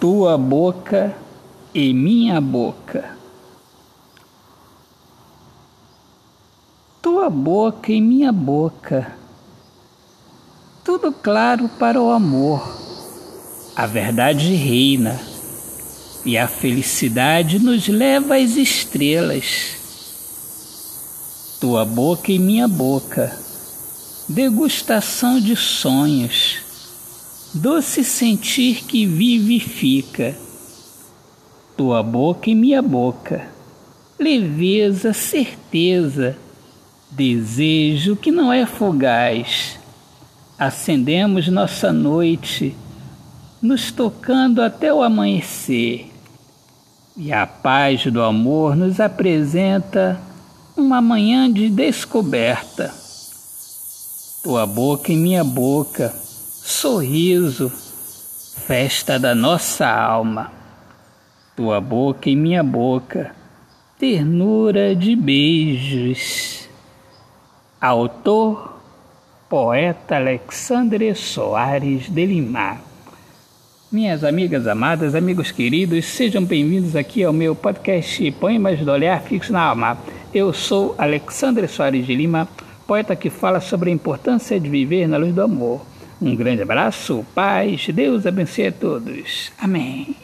tua boca e minha boca. Tua boca e minha boca. Tudo claro para o amor. A verdade reina e a felicidade nos leva às estrelas. Tua boca e minha boca. Degustação de sonhos doce sentir que vivifica. Tua boca e minha boca, leveza, certeza, desejo que não é fugaz. Acendemos nossa noite, nos tocando até o amanhecer. E a paz do amor nos apresenta uma manhã de descoberta. Tua boca e minha boca sorriso, festa da nossa alma, tua boca em minha boca, ternura de beijos. Autor, poeta Alexandre Soares de Lima. Minhas amigas amadas, amigos queridos, sejam bem-vindos aqui ao meu podcast Poemas do Olhar Fixo na Alma. Eu sou Alexandre Soares de Lima, poeta que fala sobre a importância de viver na luz do amor um grande abraço, paz, Deus abençoe a todos. Amém.